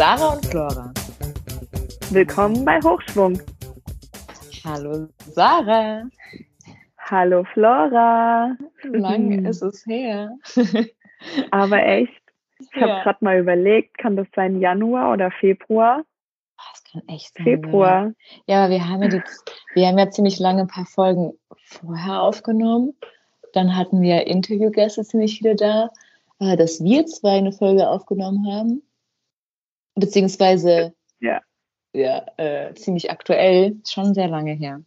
Sarah und Flora. Willkommen bei Hochschwung. Hallo Sarah. Hallo Flora. Lang ist es her. Aber echt, ich ja. habe gerade mal überlegt, kann das sein Januar oder Februar? Das kann echt sein. Februar. Ja, aber wir haben ja, die, wir haben ja ziemlich lange ein paar Folgen vorher aufgenommen. Dann hatten wir Interviewgäste ziemlich viele da, äh, dass wir zwei eine Folge aufgenommen haben. Beziehungsweise ja, ja äh, ziemlich aktuell, schon sehr lange her.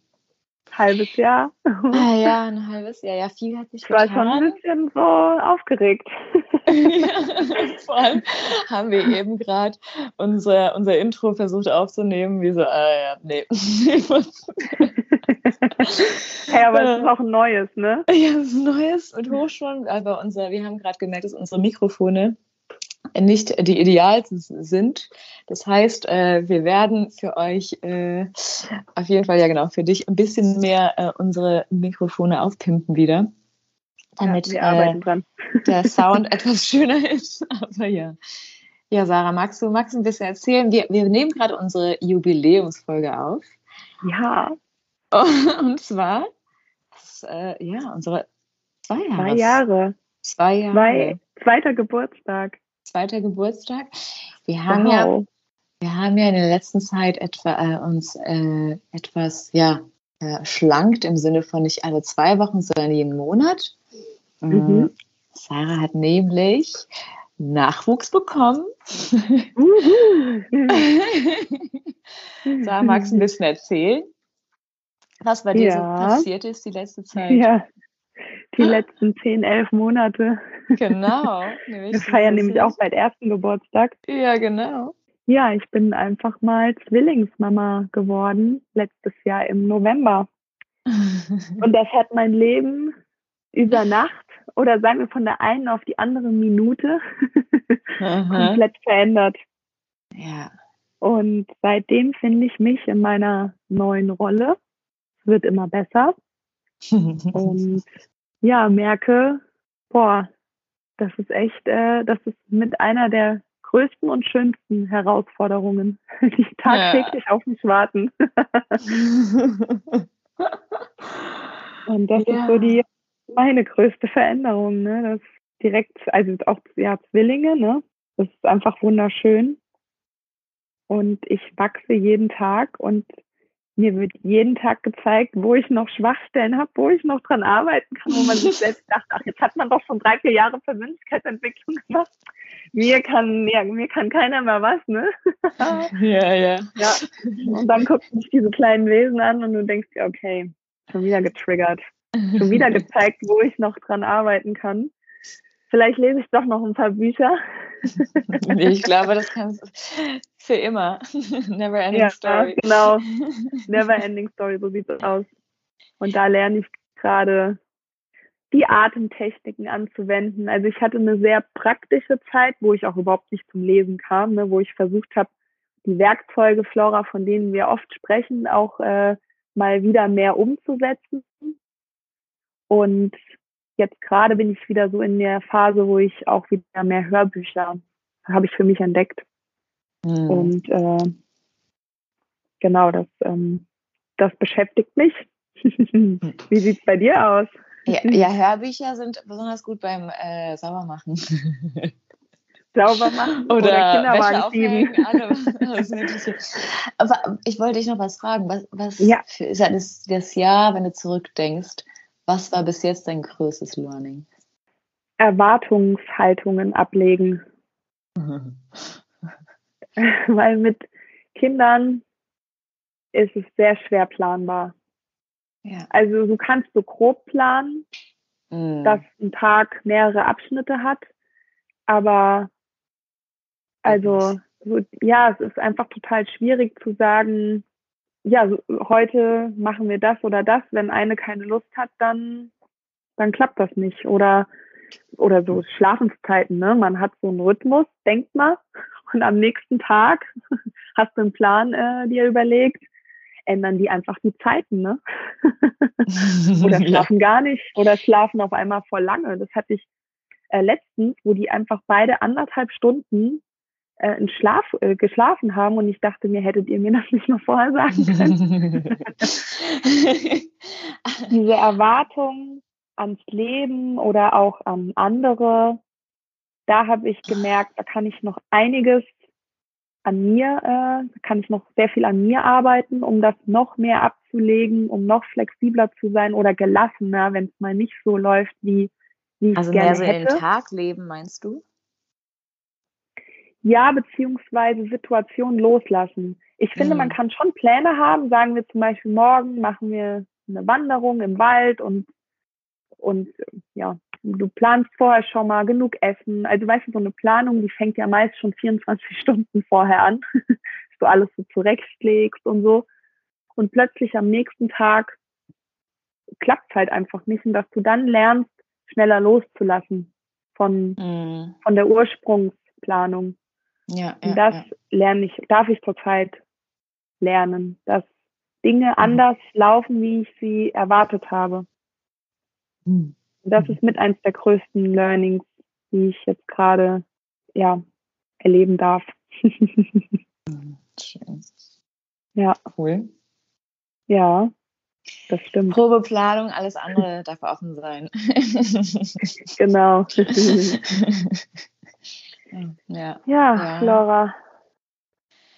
Halbes Jahr. Ah, ja, ein halbes Jahr. Ja, viel hat sich ich war schon ein bisschen so aufgeregt. ja, vor allem haben wir eben gerade unser, unser Intro versucht aufzunehmen, wie so, äh, ja, nee. hey, aber es ist auch ein neues, ne? Ja, es ist ein neues mit Hochschwung, aber unser, wir haben gerade gemerkt, dass unsere Mikrofone nicht die idealsten sind. Das heißt, äh, wir werden für euch äh, auf jeden Fall, ja genau, für dich ein bisschen mehr äh, unsere Mikrofone aufpimpen wieder, damit ja, äh, der Sound etwas schöner ist. Aber ja. Ja, Sarah, magst du, magst du ein bisschen erzählen? Wir, wir nehmen gerade unsere Jubiläumsfolge auf. Ja. Und zwar, das, äh, ja, unsere zwei Jahre. Zwei Jahre. Zwei Jahre. Zwei, zweiter Geburtstag zweiter Geburtstag. Wir haben wow. ja, wir haben ja in der letzten Zeit etwa äh, uns äh, etwas ja äh, schlankt im Sinne von nicht alle zwei Wochen, sondern jeden Monat. Mhm. mhm. Sarah hat nämlich Nachwuchs bekommen. Sarah, magst du ein bisschen erzählen, was bei dir ja. so passiert ist die letzte Zeit? Ja, die letzten zehn, elf Monate. Genau. Wir feiern nämlich auch bald ersten Geburtstag. Ja, genau. Ja, ich bin einfach mal Zwillingsmama geworden, letztes Jahr im November. Und das hat mein Leben über Nacht oder sagen wir von der einen auf die andere Minute komplett verändert. Ja. Und seitdem finde ich mich in meiner neuen Rolle. Es wird immer besser. Und ja, merke, boah, das ist echt, äh, das ist mit einer der größten und schönsten Herausforderungen, die tagtäglich ja. auf mich warten. und das ja. ist so die meine größte Veränderung, ne? Das direkt, also auch ja, Zwillinge, ne? Das ist einfach wunderschön. Und ich wachse jeden Tag und mir wird jeden Tag gezeigt, wo ich noch Schwachstellen habe, wo ich noch dran arbeiten kann, wo man sich selbst dachte, ach, jetzt hat man doch schon drei, vier Jahre Persönlichkeitsentwicklung gemacht. Mir kann, ja, mir kann keiner mehr was, ne? ja, ja. Ja. Und dann guckst du dich diese kleinen Wesen an und du denkst dir, okay, schon wieder getriggert. Schon wieder gezeigt, wo ich noch dran arbeiten kann. Vielleicht lese ich doch noch ein paar Bücher. ich glaube, das kannst du für immer. Never ending ja, story. Genau. Never ending story, so sieht es aus. Und da lerne ich gerade die Atemtechniken anzuwenden. Also ich hatte eine sehr praktische Zeit, wo ich auch überhaupt nicht zum Lesen kam, ne, wo ich versucht habe, die Werkzeuge Flora, von denen wir oft sprechen, auch äh, mal wieder mehr umzusetzen. Und jetzt gerade bin ich wieder so in der Phase, wo ich auch wieder mehr Hörbücher habe ich für mich entdeckt. Mhm. Und äh, genau, das, ähm, das beschäftigt mich. Wie sieht es bei dir aus? Ja, ja, Hörbücher sind besonders gut beim äh, Saubermachen. Saubermachen oder, oder Kinderwagen schieben. Aber ich wollte dich noch was fragen. Was, was ja. ist das, das Jahr, wenn du zurückdenkst, was war bis jetzt dein größtes Learning? Erwartungshaltungen ablegen. Weil mit Kindern ist es sehr schwer planbar. Ja. Also du kannst so grob planen, mm. dass ein Tag mehrere Abschnitte hat, aber also so, ja, es ist einfach total schwierig zu sagen, ja, so, heute machen wir das oder das. Wenn eine keine Lust hat, dann, dann klappt das nicht. Oder, oder so Schlafenszeiten, ne? Man hat so einen Rhythmus, denkt mal, und am nächsten Tag hast du einen Plan äh, dir überlegt, ändern die einfach die Zeiten, ne? oder schlafen gar nicht oder schlafen auf einmal voll lange. Das hatte ich äh, letztens, wo die einfach beide anderthalb Stunden äh, einen Schlaf äh, geschlafen haben und ich dachte mir, hättet ihr mir das nicht mal vorher sagen können. Diese Erwartung ans Leben oder auch an andere, da habe ich gemerkt, da kann ich noch einiges an mir, äh, kann ich noch sehr viel an mir arbeiten, um das noch mehr abzulegen, um noch flexibler zu sein oder gelassener, wenn es mal nicht so läuft, wie, wie ich also gerne mehr so hätte. in den Tag leben, meinst du? Ja, beziehungsweise Situationen loslassen. Ich finde, Mhm. man kann schon Pläne haben. Sagen wir zum Beispiel, morgen machen wir eine Wanderung im Wald und, und ja, du planst vorher schon mal genug Essen. Also weißt du, so eine Planung, die fängt ja meist schon 24 Stunden vorher an, dass du alles so zurechtlegst und so. Und plötzlich am nächsten Tag klappt es halt einfach nicht und dass du dann lernst, schneller loszulassen von, Mhm. von der Ursprungsplanung. Ja, Und ja, das ja. lerne ich, darf ich zurzeit lernen, dass Mhm. Dinge anders laufen, wie ich sie erwartet habe. Mhm. Und das Mhm. ist mit eins der größten Learnings, die ich jetzt gerade, ja, erleben darf. Schön. ja, Cool. ja, das stimmt. Probeplanung, alles andere darf offen sein. Genau. ja. ja, Ja. Laura.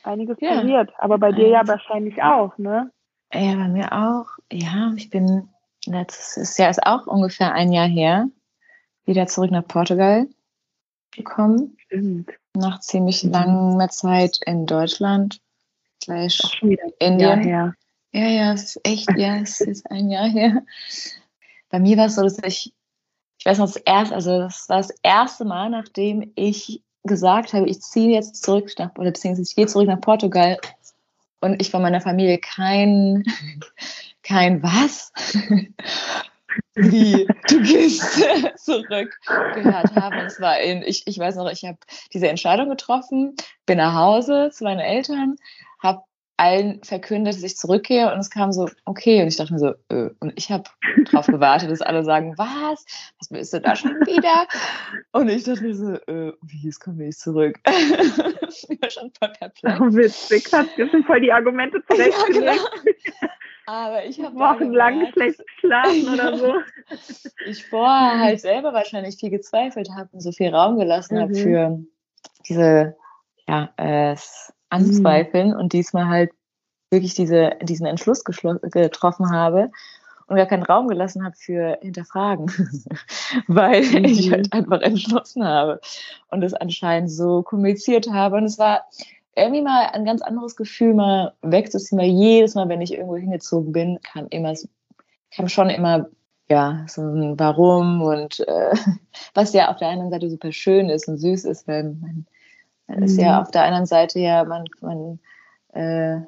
Einiges Ja. passiert, aber bei dir ja wahrscheinlich auch, ne? Ja, bei mir auch. Ja, ich bin letztes Jahr ist auch ungefähr ein Jahr her wieder zurück nach Portugal gekommen. Stimmt. Nach ziemlich Mhm. langer Zeit in Deutschland. Jahr Indien. Ja, ja, es ist echt, ja, es ist ein Jahr her. Bei mir war es so, dass ich weiß noch, das erste, also das war das erste Mal, nachdem ich gesagt habe, ich ziehe jetzt zurück nach, oder beziehungsweise ich gehe zurück nach Portugal und ich von meiner Familie kein, kein was? Wie, du gehst zurück gehört habe. Und es war in, ich, ich weiß noch, ich habe diese Entscheidung getroffen, bin nach Hause zu meinen Eltern, habe allen verkündet, dass ich zurückgehe und es kam so, okay. Und ich dachte mir so, äh, und ich habe darauf gewartet, dass alle sagen, was? Was bist du da schon wieder? Und ich dachte mir so, äh, wie, jetzt komme ich zurück. ich war schon voll perplex. Oh, witzig, hast dir schon voll die Argumente zurechtgelegt. Ja, genau. Aber ich habe Wochenlang schlecht geschlafen oder so. ich vorher halt selber wahrscheinlich viel gezweifelt habe und so viel Raum gelassen habe Mhm. für diese ja, äh, Anzweifeln und diesmal halt wirklich diese, diesen Entschluss getroffen habe und gar keinen Raum gelassen habe für Hinterfragen, weil ich Mhm. halt einfach entschlossen habe und es anscheinend so kommuniziert habe. Und es war irgendwie mal ein ganz anderes Gefühl, mal wegzuziehen, weil jedes Mal, wenn ich irgendwo hingezogen bin, kam immer, kam schon immer, ja, so ein Warum und äh, was ja auf der einen Seite super schön ist und süß ist, weil man, man ist ja Mhm. auf der anderen Seite ja, man, man äh,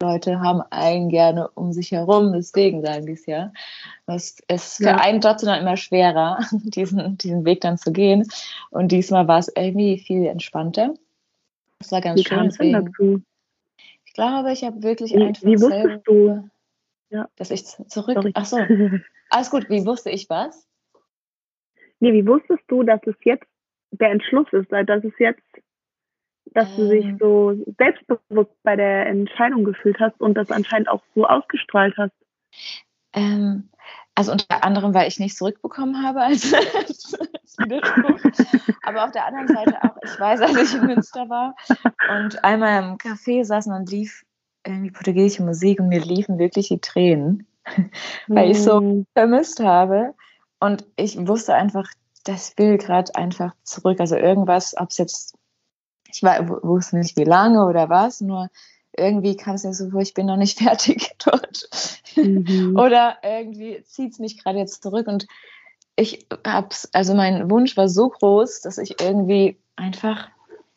Leute haben einen gerne um sich herum, deswegen sagen die es ja. Es ist für Ja. einen trotzdem dann immer schwerer, diesen, diesen Weg dann zu gehen. Und diesmal war es irgendwie viel entspannter. Das war ganz Wie schön. Deswegen, dazu? ich glaube, ich habe wirklich Wie, einfach wie selber, du? Ja. dass ich zurück. Sorry. Ach so, alles gut. Wie wusste ich was? Nee, wie wusstest du, dass es jetzt der Entschluss ist, dass es jetzt, dass du dich Ähm. so selbstbewusst bei der Entscheidung gefühlt hast und das anscheinend auch so ausgestrahlt hast? Ähm, also unter anderem, weil ich nichts zurückbekommen habe als, als Widerspruch. Aber auf der anderen Seite auch, ich weiß, als ich in Münster war und einmal im Café saßen und lief irgendwie portugiesische Musik und mir liefen wirklich die Tränen, weil ich so Hm, vermisst habe. Und ich wusste einfach, das will gerade einfach zurück. Also irgendwas, ob es jetzt, ich war, wu- wusste nicht wie lange oder was, nur irgendwie kam es mir so vor, ich bin noch nicht fertig dort. mhm. Oder irgendwie zieht es mich gerade jetzt zurück und ich hab's, also mein Wunsch war so groß, dass ich irgendwie einfach,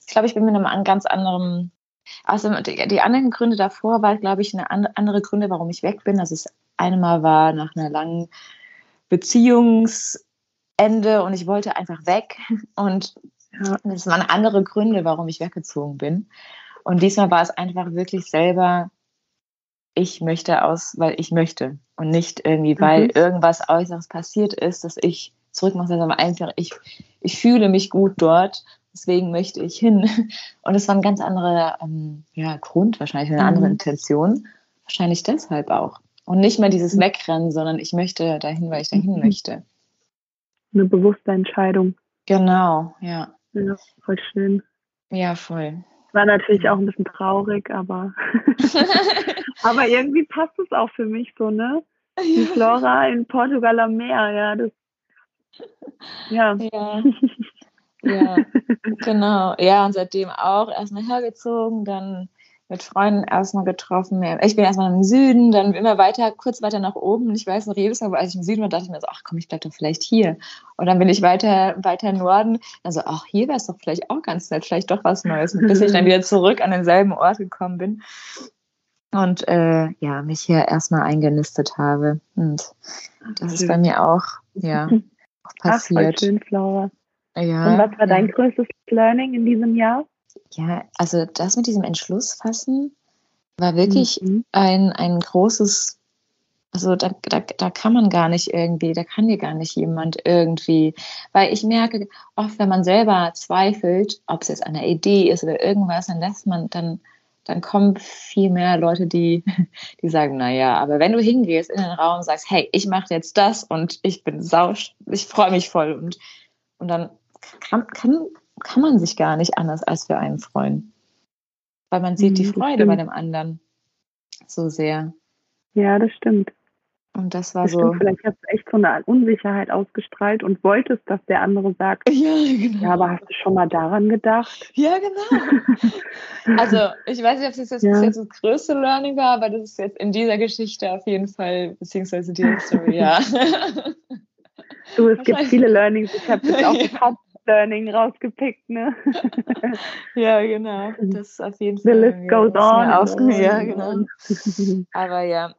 ich glaube, ich bin mit einem an- ganz anderen, also die, die anderen Gründe davor war, glaube ich, eine an- andere Gründe, warum ich weg bin. Also das eine Mal war nach einer langen Beziehungsende und ich wollte einfach weg und Ja. das waren andere Gründe, warum ich weggezogen bin. Und diesmal war es einfach wirklich selber, ich möchte aus, weil ich möchte. Und nicht irgendwie, weil Mhm. irgendwas Äußeres passiert ist, dass ich zurück muss, sondern einfach, ich, ich fühle mich gut dort. deswegen möchte ich hin. Und es war ein ganz anderer ähm, ja, Grund, wahrscheinlich eine andere Mhm. Intention. Wahrscheinlich deshalb auch. Und nicht mehr dieses Wegrennen, sondern ich möchte dahin, weil ich dahin Mhm. möchte. Eine bewusste Entscheidung. Genau, ja. Ja, voll schön. Ja, voll. War natürlich auch ein bisschen traurig, aber, aber irgendwie passt es auch für mich so, ne? Die Flora in Portugal am Meer, ja, das, ja. ja. Ja, genau. Ja, und seitdem auch erstmal hergezogen, dann mit Freunden erstmal getroffen. Ich bin erstmal im Süden, dann immer weiter, kurz weiter nach oben. Ich weiß noch, jedes Mal, als ich im Süden war, dachte ich mir so, ach komm, ich bleib doch vielleicht hier. Und dann bin ich weiter, weiter Norden. Also, ach, hier wäre es doch vielleicht auch ganz nett, vielleicht doch was Neues. Bis ich dann wieder zurück an denselben Ort gekommen bin. Und äh, ja, mich hier erstmal eingenistet habe. Und das ist bei mir auch, ja, auch Ach, voll passiert. schön, Flora. Ja, Und was war ja. dein größtes Learning in diesem Jahr? Ja, also das mit diesem Entschluss fassen war wirklich Mhm. ein, ein großes, also da, da, da kann man gar nicht irgendwie, da kann dir gar nicht jemand irgendwie, weil ich merke oft, wenn man selber zweifelt, ob es jetzt eine Idee ist oder irgendwas, dann lässt man, dann, dann kommen viel mehr Leute, die, die sagen, naja, aber wenn du hingehst in den Raum und sagst, hey, ich mache jetzt das und ich bin sausch, ich freue mich voll und, und dann kann, kann, kann man sich gar nicht anders als für einen freuen. Weil man sieht die Mhm, das Freude bei dem anderen so sehr. Ja, das stimmt. Und das war Das so. stimmt. Vielleicht hast du echt so eine Unsicherheit ausgestrahlt und wolltest, dass der andere sagt, Ja, genau. ja, aber hast du schon mal daran gedacht? Ja, genau. Also, ich weiß nicht, ob das jetzt, Ja. das jetzt das größte Learning war, aber das ist jetzt in dieser Geschichte auf jeden Fall, beziehungsweise dieser Story, ja. Du, es gibt viele Learnings. Ich habe jetzt auch Ja. ein Learning rausgepickt, ne? ja, genau. Das ist auf jeden The Fall. list mir- goes on. aufge- on Ja, genau. Aber ja,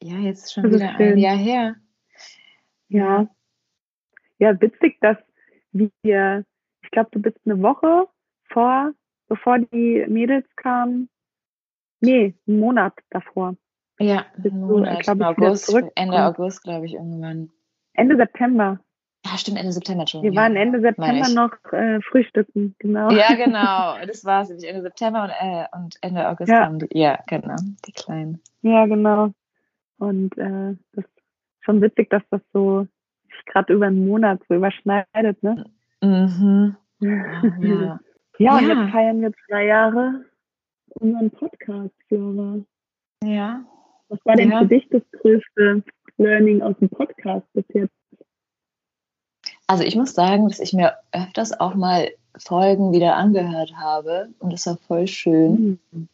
ja, jetzt schon wieder ein schön. Jahr her. Ja. Ja, witzig, dass wir, ich glaube, du bist eine Woche vor, bevor die Mädels kamen. Nee, einen Monat davor. Ja, einen du, Monat, glaub ich, wieder August? Ende August, glaube ich, irgendwann. Ende September. Ja, stimmt, Ende September schon. Wir ja. waren Ende September noch äh, frühstücken, genau. Ja, genau. Das war es. nämlich Ende September und, äh, und Ende August Ja. kamen die. Ja, genau. Die Kleinen. Ja, genau. Und äh, das ist schon witzig, dass das so sich gerade über einen Monat so überschneidet, ne? Mhm. Ja, ja. Und jetzt feiern wir zwei Jahre unseren Podcast, Flora. ja. Was war denn für dich das größte Learning aus dem Podcast bis jetzt? Also ich muss sagen, dass ich mir öfters auch mal Folgen wieder angehört habe und das war voll schön. Mhm.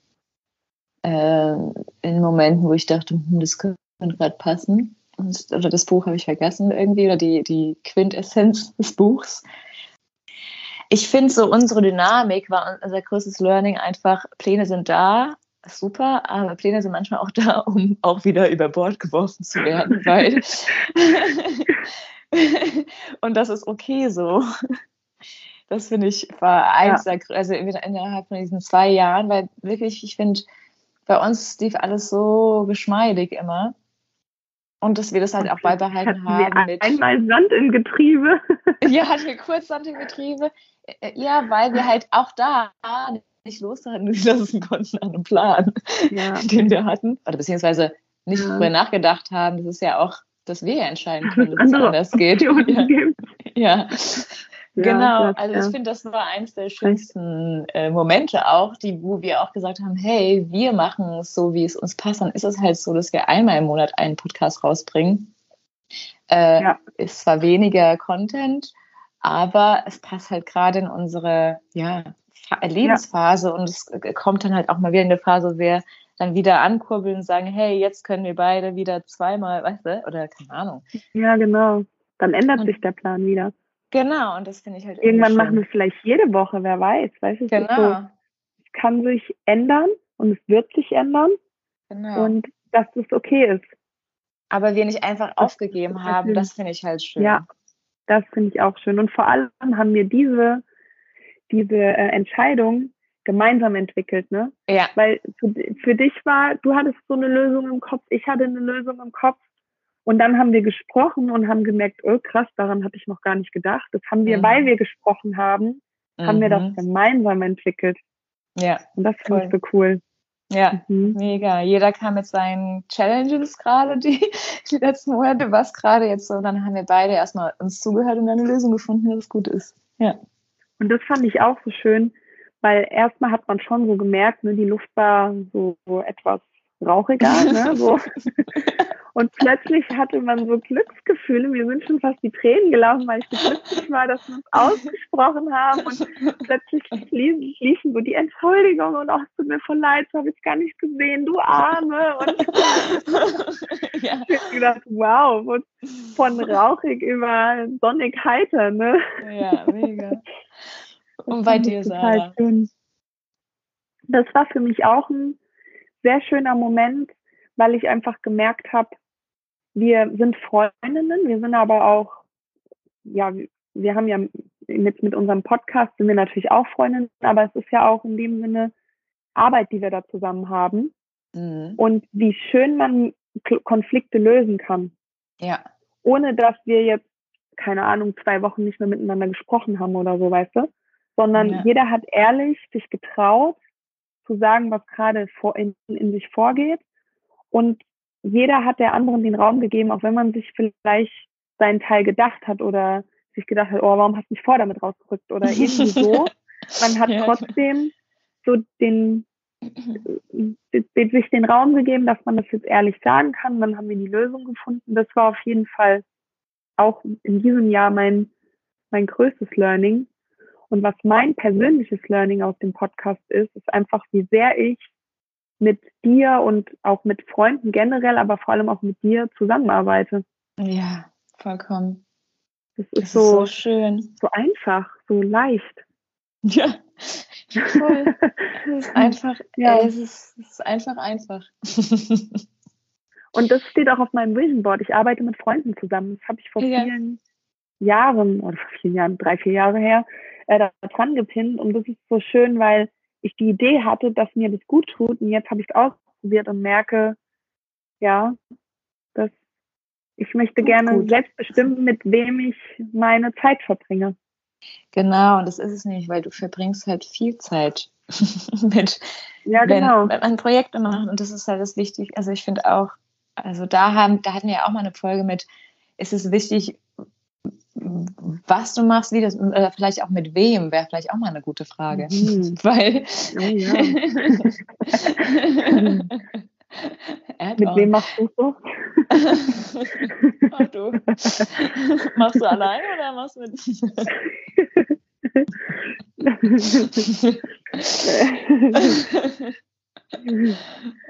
Ähm, in Momenten, wo ich dachte, hm, das könnte gerade passen. Und, oder das Buch habe ich vergessen irgendwie, oder die, die Quintessenz des Buchs. Ich finde so, unsere Dynamik war unser größtes Learning einfach, Pläne sind da, super, aber Pläne sind manchmal auch da, um auch wieder über Bord geworfen zu werden, weil und das ist okay so. Das finde ich war eins der, grö- also innerhalb von diesen zwei Jahren, weil wirklich, ich finde, bei uns lief alles so geschmeidig immer. Und dass wir das halt auch beibehalten Hatten wir haben mit. einmal Sand im Getriebe. Ja, hatten wir kurz Betriebe. Ja, weil wir halt auch da nicht loslassen konnten an einem Plan, Ja. den wir hatten. Oder beziehungsweise nicht Ja. drüber nachgedacht haben. Das ist ja auch, dass wir ja entscheiden können, dass es anders geht. Ja. ja. Ja, Genau, also ja. ich finde, das war eins der schönsten äh, Momente auch, die, wo wir auch gesagt haben, hey, wir machen es so, wie es uns passt. Dann ist es halt so, dass wir einmal im Monat einen Podcast rausbringen. Äh, Ja. Ist zwar weniger Content, aber es passt halt gerade in unsere ja, Lebensphase und es äh, kommt dann halt auch mal wieder in eine Phase, wo wir dann wieder ankurbeln und sagen, hey, jetzt können wir beide wieder zweimal, weißt du, oder keine Ahnung. ja, genau. Dann ändert Und- sich der Plan wieder. Genau, und das finde ich halt Irgendwann machen wir es vielleicht jede Woche, wer weiß. Weißt du, es ist so, Genau, es kann sich ändern und es wird sich ändern genau. und dass das okay ist. aber wir nicht einfach aufgegeben das haben, das finde ich halt schön. Ja. Das finde ich auch schön. Und vor allem haben wir diese, diese äh, Entscheidung gemeinsam entwickelt, ne? Ja, Weil für, für dich war, du hattest so eine Lösung im Kopf, ich hatte eine Lösung im Kopf. Und dann haben wir gesprochen und haben gemerkt, oh krass, daran hatte ich noch gar nicht gedacht. Das haben wir, Mhm. weil wir gesprochen haben, haben wir das Mhm. gemeinsam entwickelt. Ja, Und das finde ich so cool. ja, Mhm. mega. Jeder kam mit seinen Challenges gerade, die, die letzten Monate, was gerade jetzt so. Dann haben wir beide erstmal uns zugehört und eine Lösung gefunden, dass es gut ist. Ja. Und das fand ich auch so schön, weil erstmal hat man schon so gemerkt, ne, die Luft war so, so etwas rauchiger, ne, so. Und plötzlich hatte man so Glücksgefühle. Mir sind schon fast die Tränen gelaufen, weil ich so glücklich war, dass wir uns ausgesprochen haben. Und plötzlich liefen, liefen so die Entschuldigungen und auch es tut mir voll leid, so habe ich gar nicht gesehen, du Arme. Und ja. ich hab gedacht, wow, von- von rauchig über sonnig heiter, ne? ja, mega. Das Und bei dir, Sarah? schön. Das war für mich auch ein sehr schöner Moment, weil ich einfach gemerkt habe, wir sind Freundinnen, wir sind aber auch, ja, wir haben ja mit, mit unserem Podcast sind wir natürlich auch Freundinnen, aber es ist ja auch in dem Sinne Arbeit, die wir da zusammen haben Mhm. und wie schön man Konflikte lösen kann, Ja, ohne dass wir jetzt, keine Ahnung, zwei Wochen nicht mehr miteinander gesprochen haben oder so, weißt du? Sondern Ja. jeder hat ehrlich sich getraut, zu sagen, was gerade vor, in, in sich vorgeht. Und jeder hat der anderen den Raum gegeben, auch wenn man sich vielleicht seinen Teil gedacht hat oder sich gedacht hat, oh, warum hast du mich vor damit rausgerückt oder irgendwie so. Man hat Ja. trotzdem so den, äh, sich den Raum gegeben, dass man das jetzt ehrlich sagen kann. Dann haben wir die Lösung gefunden. Das war auf jeden Fall auch in diesem Jahr mein, mein größtes Learning. Und was mein persönliches Learning aus dem Podcast ist, ist einfach, wie sehr ich mit dir und auch mit Freunden generell, aber vor allem auch mit dir zusammenarbeite. ja, vollkommen. Das Das ist ist so, so schön. so einfach, so leicht. Ja, voll. Es ist einfach, Ja. ey, es, ist, es ist einfach einfach. Und das steht auch auf meinem Vision Board. Ich arbeite mit Freunden zusammen. Das habe ich vor Ja. vielen Jahren, oder vor vielen Jahren, drei, vier Jahre her, äh, da dran gepinnt. Und das ist so schön, weil ich die Idee hatte, dass mir das gut tut. Und jetzt habe ich es ausprobiert und merke, ja, dass ich möchte gerne Gut. selbst bestimmen, mit wem ich meine Zeit verbringe. Genau, und das ist es nicht, weil du verbringst halt viel Zeit mit, Ja, wenn, genau. wenn man Projekte macht. Und das ist halt das wichtig. Also ich finde auch, also da haben, da hatten wir ja auch mal eine Folge mit, ist es wichtig, was du machst, wie das, oder vielleicht auch mit wem, wäre vielleicht auch mal eine gute Frage. Mhm. Weil Oh, ja. Mit wem machst du so? Ach du. Machst du alleine oder machst du mit?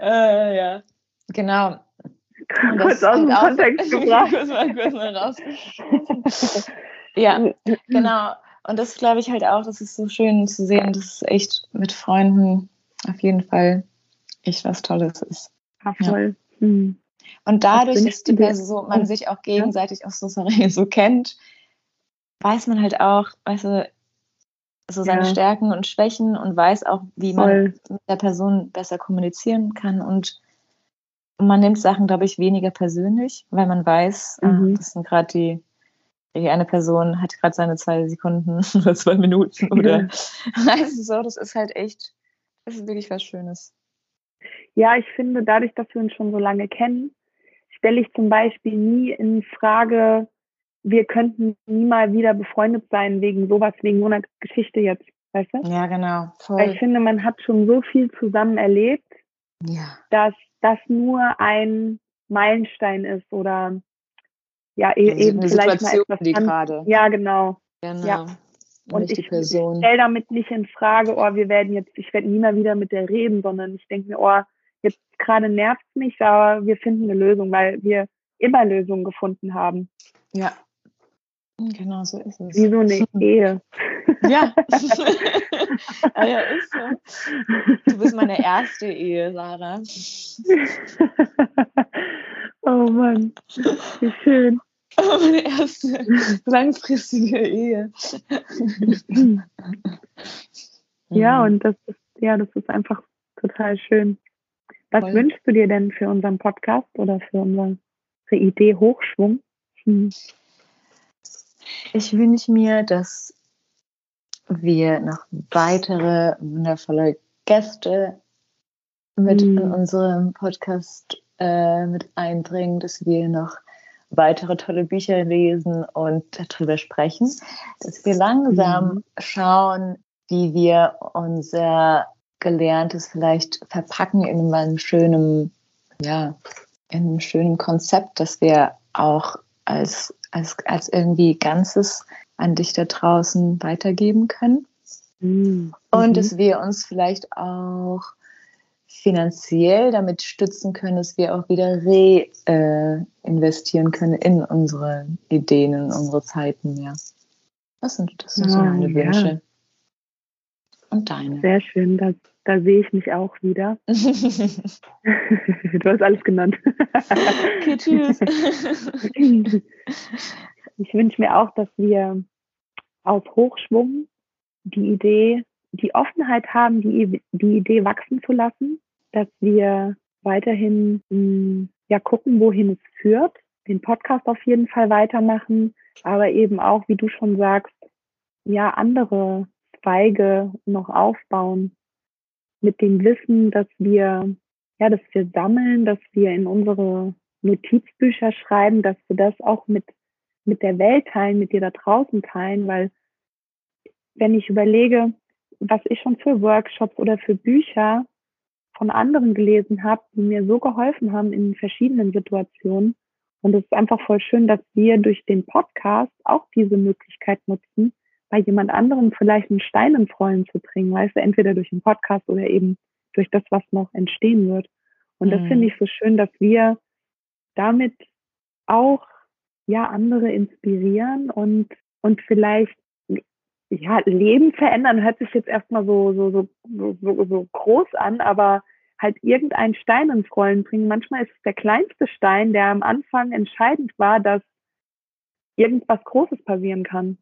äh, ja, genau. Und das Kurz aus dem Kontext gebracht. kurz mal, kurz mal rausgeschmissen. ja, genau. Und das glaube ich halt auch, das ist so schön zu sehen, dass es echt mit Freunden auf jeden Fall echt was Tolles ist. Ja, voll. Mhm. Und dadurch, dass die? Person, man sich auch gegenseitig auch so, sorry, so kennt, weiß man halt auch, weißt du, so seine Ja. Stärken und Schwächen und weiß auch, wie man Voll. mit der Person besser kommunizieren kann und man nimmt Sachen, glaube ich, weniger persönlich, weil man weiß, ah, Mhm. das sind gerade die, die eine Person hat gerade seine zwei Sekunden oder zwei Minuten oder weißt du so, das ist halt echt, das ist wirklich was Schönes. Ja, ich finde, dadurch, dass wir uns schon so lange kennen, stelle ich zum Beispiel nie in Frage, wir könnten nie mal wieder befreundet sein wegen sowas, wegen so einer Geschichte jetzt, weißt du? Ja, genau, Weil ich finde, man hat schon so viel zusammen erlebt, Ja, dass das nur ein Meilenstein ist oder ja, e Also eben vielleicht Situation, mal etwas die gerade. Ja, genau. Genau. Ja. Und nicht ich Person. stelle damit nicht in Frage, oh, wir werden jetzt, ich werde nie mehr wieder mit der reden, sondern ich denke mir, oh, jetzt gerade nervt mich, aber wir finden eine Lösung, weil wir immer Lösungen gefunden haben. Ja. Genau so ist es. Wie so eine Ehe. Ja. ah, ja, ist so. Du bist meine erste Ehe, Sarah. oh Mann, wie schön. meine erste langfristige Ehe. Ja, Mhm. und das ist, ja, das ist einfach total schön. Was Voll. wünschst du dir denn für unseren Podcast oder für unsere Idee Hochschwung? Hm. Ich wünsche mir, dass wir noch weitere wundervolle Gäste mit mm. in unserem Podcast äh, mit einbringen, dass wir noch weitere tolle Bücher lesen und darüber sprechen, dass wir langsam mm. schauen, wie wir unser Gelerntes vielleicht verpacken in einem schönen, ja, in einem schönen Konzept, dass wir auch als, als, als irgendwie Ganzes an dich da draußen weitergeben können. Mhm. Und dass wir uns vielleicht auch finanziell damit stützen können, dass wir auch wieder reinvestieren äh, können in unsere Ideen, in unsere Zeiten, ja. Das sind, das sind so ah, meine Wünsche. Ja. Und deine. Sehr schön, da, da sehe ich mich auch wieder. du hast alles genannt. okay, tschüss. ich wünsche mir auch, dass wir auf Hochschwung die Idee, die Offenheit haben, die, die Idee wachsen zu lassen, dass wir weiterhin mh, hm, ja gucken, wohin es führt, den Podcast auf jeden Fall weitermachen, aber eben auch, wie du schon sagst, ja andere Zweige noch aufbauen mit dem Wissen, dass wir ja, dass wir sammeln, dass wir in unsere Notizbücher schreiben, dass wir das auch mit mit der Welt teilen, mit dir da draußen teilen, weil wenn ich überlege, was ich schon für Workshops oder für Bücher von anderen gelesen habe, die mir so geholfen haben in verschiedenen Situationen. Und es ist einfach voll schön, dass wir durch den Podcast auch diese Möglichkeit nutzen, bei jemand anderem vielleicht einen Stein ins Rollen zu bringen, weißt du, entweder durch den Podcast oder eben durch das, was noch entstehen wird. Und das mhm. finde ich so schön, dass wir damit auch ja andere inspirieren und und vielleicht ja Leben verändern hört sich jetzt erstmal so so so so, so groß an, aber halt irgendeinen Stein ins Rollen bringen. Manchmal ist es der kleinste Stein, der am Anfang entscheidend war, dass irgendwas Großes passieren kann.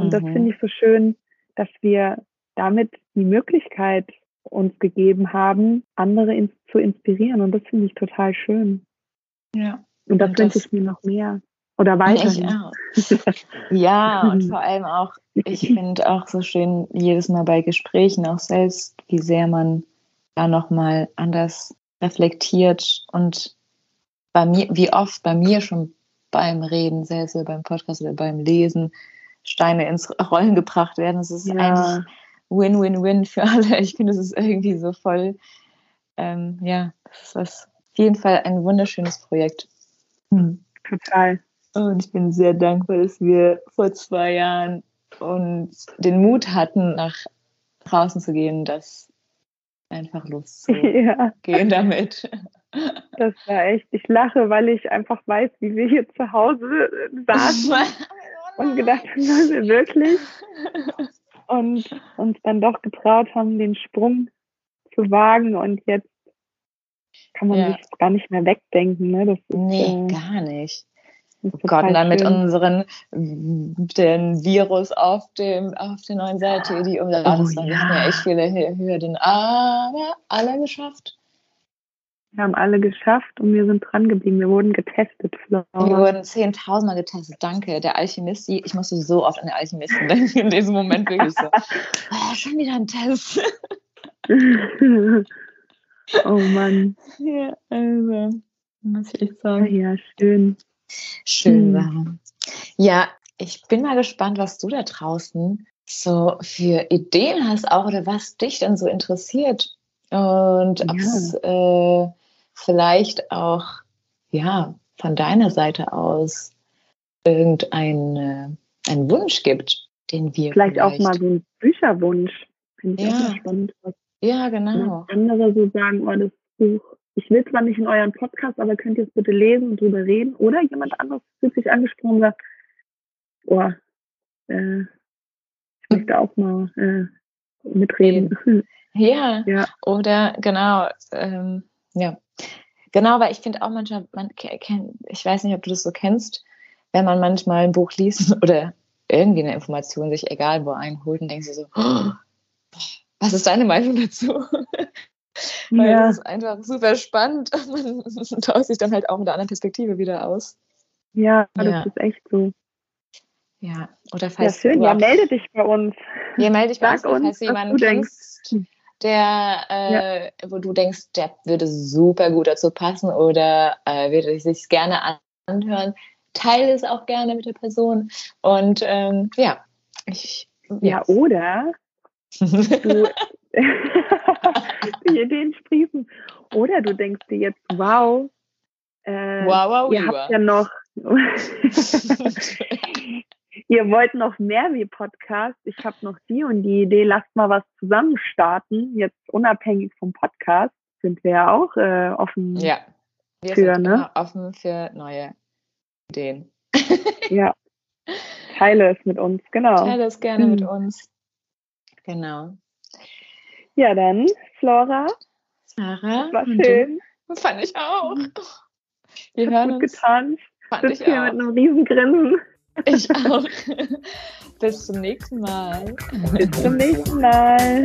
Und mhm. das finde ich so schön, dass wir damit die Möglichkeit uns gegeben haben, andere ins zu inspirieren. Und das finde ich total schön. Ja. Und das wünsche ich mir noch mehr. Oder weiter. ja, und vor allem auch, ich finde auch so schön, jedes Mal bei Gesprächen auch selbst, wie sehr man da nochmal anders reflektiert und bei mir, wie oft bei mir schon beim Reden, sehr beim Podcast oder beim Lesen, Steine ins Rollen gebracht werden. Das ist ja. eigentlich Win-Win-Win für alle. Ich finde, es ist irgendwie so voll, ähm, ja, das ist was, auf jeden Fall ein wunderschönes Projekt. Hm. Total. Und ich bin sehr dankbar, dass wir vor zwei Jahren uns den Mut hatten, nach draußen zu gehen, das einfach loszugehen ja. damit. Das war echt, ich lache, weil ich einfach weiß, wie wir hier zu Hause saßen und gedacht haben, wollen wir wirklich? Und uns dann doch getraut haben, den Sprung zu wagen und jetzt kann man ja. sich gar nicht mehr wegdenken. Ne? Das ist, nee, äh, gar nicht. Oh Gott, und dann mit unseren, den Virus auf dem, auf der neuen Seite, die um oh, ja. ja echt viele Hürden, aber alle geschafft. Wir haben alle geschafft und wir sind dran geblieben. Wir wurden getestet. Flora. Wir wurden 10.000 Mal getestet. Danke. Der Alchemist, ich musste so oft an den Alchemisten denken in diesem Moment wirklich so. Oh, schon wieder ein Test. oh Mann. Ja, also, muss ich sagen. Ja, schön. Schön hm. Ja, ich bin mal gespannt, was du da draußen so für Ideen hast, auch oder was dich dann so interessiert. Und ob es äh, vielleicht auch ja von deiner Seite aus irgendein äh, einen Wunsch gibt, den wir vielleicht, vielleicht, auch mal so ein Bücherwunsch. Finde ich ja. auch spannend. ja, genau. Andere so sagen, oh, das Buch ich will zwar nicht in euren Podcast, aber könnt ihr es bitte lesen und drüber reden? Oder jemand anderes fühlt sich angesprochen und sagt, oh, äh, ich möchte auch mal äh, mitreden. Ja, ja, oder genau, ähm, ja. Genau, weil ich finde auch manchmal, man ich weiß nicht, ob du das so kennst, wenn man manchmal ein Buch liest oder irgendwie eine Information sich egal wo einholt und denkst du so, oh, was ist deine Meinung dazu? Weil ja. das ist einfach super spannend. Man tauscht sich dann halt auch mit einer anderen Perspektive wieder aus. Ja, das ja. ist echt so. Ja, oder falls ja, schön. Ja, melde dich bei uns. Ja, melde dich bei uns, falls du jemanden du denkst. kennst, der, äh, wo du denkst, der würde super gut dazu passen oder äh, würde sich gerne an- anhören. Teile es auch gerne mit der Person. Und ähm, ja, ich. Ja, oder du die Ideen sprießen. Oder du denkst dir jetzt, wow, äh, wow, wow, ihr habt ja noch, ihr wollt noch mehr wie Podcast. Ich habe noch die und die Idee, lasst mal was zusammen starten. Jetzt unabhängig vom Podcast sind wir ja auch äh, offen. ja, wir Für, sind ne? offen für neue Ideen. ja. Teile es mit uns, genau. Teile es gerne mit Mhm. uns. Genau. Ja, dann, Flora, Sarah, war schön. Fand ich auch. Wir Hat hören gut uns. getan. Fand Sitzt ich hier auch. mit einem riesen Grinsen. Ich auch. Bis zum nächsten Mal. Bis zum nächsten Mal.